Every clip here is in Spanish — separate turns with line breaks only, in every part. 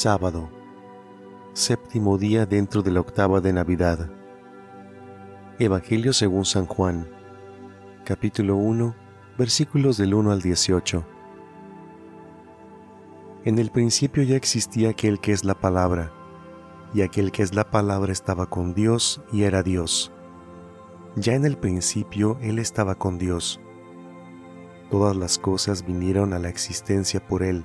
Sábado, séptimo día dentro de la octava de Navidad. Evangelio según San Juan, capítulo 1, versículos del 1 al 18. En el principio ya existía aquel que es la palabra, y aquel que es la palabra estaba con Dios y era Dios. Ya en el principio Él estaba con Dios. Todas las cosas vinieron a la existencia por Él,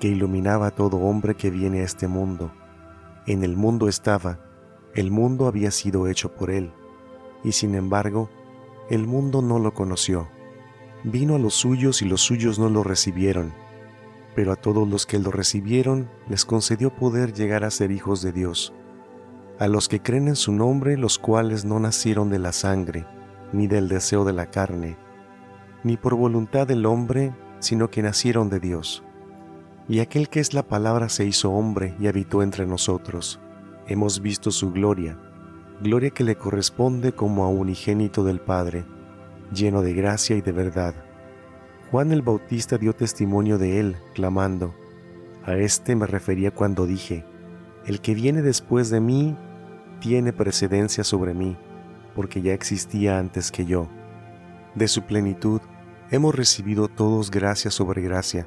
que iluminaba a todo hombre que viene a este mundo. En el mundo estaba, el mundo había sido hecho por él, y sin embargo, el mundo no lo conoció. Vino a los suyos y los suyos no lo recibieron, pero a todos los que lo recibieron les concedió poder llegar a ser hijos de Dios a los que creen en su nombre, los cuales no nacieron de la sangre, ni del deseo de la carne, ni por voluntad del hombre, sino que nacieron de Dios. Y aquel que es la palabra se hizo hombre y habitó entre nosotros. Hemos visto su gloria, gloria que le corresponde como a unigénito del Padre, lleno de gracia y de verdad. Juan el Bautista dio testimonio de él, clamando, A este me refería cuando dije, el que viene después de mí tiene precedencia sobre mí, porque ya existía antes que yo. De su plenitud hemos recibido todos gracia sobre gracia,